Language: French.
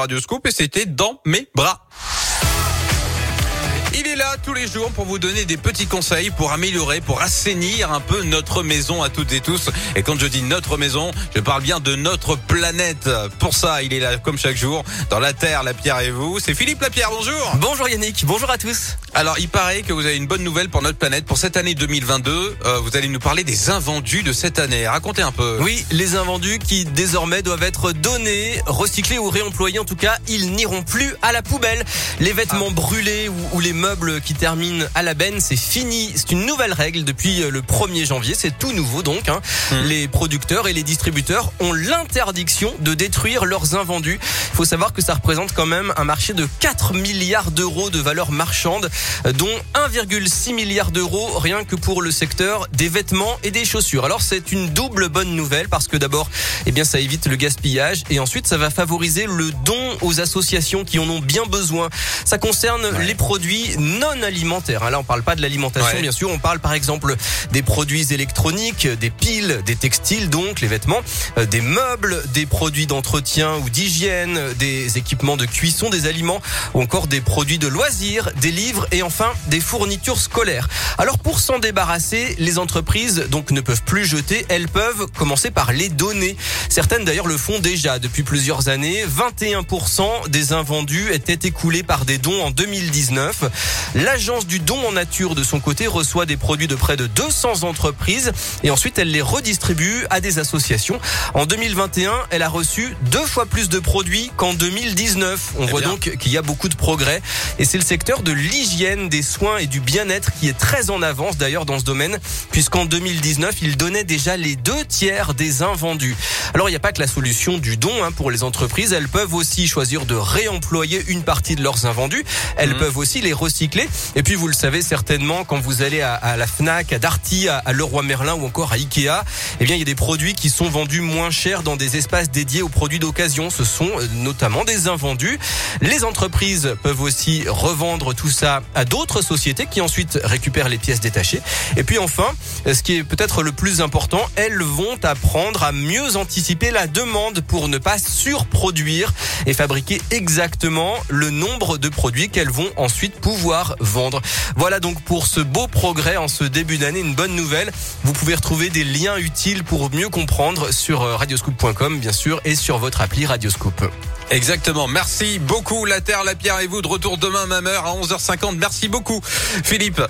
Radio Scoop et c'était dans mes bras. Il est là tous les jours pour vous donner des petits conseils pour améliorer, pour assainir un peu notre maison à toutes et tous. Et quand je dis notre maison, je parle bien de notre planète. Pour ça, il est là comme chaque jour dans la Terre, la Pierre et vous. C'est Philippe Lapierre, bonjour. Bonjour Yannick, bonjour à tous. Alors, il paraît que vous avez une bonne nouvelle pour notre planète. Pour cette année 2022, euh, vous allez nous parler des invendus de cette année. Racontez un peu. Oui, les invendus qui désormais doivent être donnés, recyclés ou réemployés. En tout cas, ils n'iront plus à la poubelle. Les vêtements brûlés ou, ou les meubles qui terminent à la benne, c'est fini. C'est une nouvelle règle depuis le 1er janvier. C'est tout nouveau donc. Hein. Les producteurs et les distributeurs ont l'interdiction de détruire leurs invendus. Il faut savoir que ça représente quand même un marché de 4 milliards d'euros de valeur marchande, dont 1,6 milliard d'euros rien que pour le secteur des vêtements et des chaussures. Alors c'est une double bonne nouvelle parce que d'abord, eh bien ça évite le gaspillage et ensuite ça va favoriser le don aux associations qui en ont bien besoin. Ça concerne les produits non alimentaires. Hein. Là, on parle pas de l'alimentation, Ouais. bien sûr. On parle par exemple des produits électroniques, des piles, des textiles, donc les vêtements, euh, des meubles, des produits d'entretien ou d'hygiène, des équipements de cuisson, des aliments ou encore des produits de loisirs, des livres et enfin des fournitures scolaires. Alors pour s'en débarrasser, les entreprises donc ne peuvent plus jeter, elles peuvent commencer par les donner. Certaines d'ailleurs le font déjà depuis plusieurs années. 21% des invendus étaient écoulés par des dons en 2019. L'agence du don en nature de son côté reçoit des produits de près de 200 entreprises et ensuite elle les redistribue à des associations. En 2021, elle a reçu deux fois plus de produits qu'en 2019. On Eh voit bien. donc qu'il y a beaucoup de progrès et c'est le secteur de l'hygiène, des soins et du bien-être qui est très en avance d'ailleurs dans ce domaine puisqu'en 2019, il donnait déjà les deux tiers des invendus. Alors il n'y a pas que la solution du don hein, pour les entreprises, elles peuvent aussi choisir de réemployer une partie de leurs invendus, elles Mhm. peuvent aussi les recycler et puis vous le savez certainement quand vous allez à, la Fnac, à Darty, à, à Leroy Merlin ou encore à Ikea, eh bien il y a des produits qui sont vendus moins cher dans des espaces dédiés aux produits d'occasion, ce sont euh, notamment des invendus. Les entreprises peuvent aussi revendre tout ça à d'autres sociétés qui ensuite récupèrent les pièces détachées. Et puis enfin, ce qui est peut-être le plus important, elles vont apprendre à mieux anticiper la demande pour ne pas surproduire et fabriquer exactement le nombre de produits qu'elles vont ensuite pouvoir vendre. Voilà donc pour ce beau progrès en ce début d'année, une bonne nouvelle. Vous pouvez retrouver des liens utiles pour mieux comprendre sur euh, radioscoop.com bien sûr et sur votre appli Radioscoop. Exactement. Merci beaucoup, la Terre, la Pierre et vous. De retour demain, même heure à 11h50. Merci beaucoup, Philippe.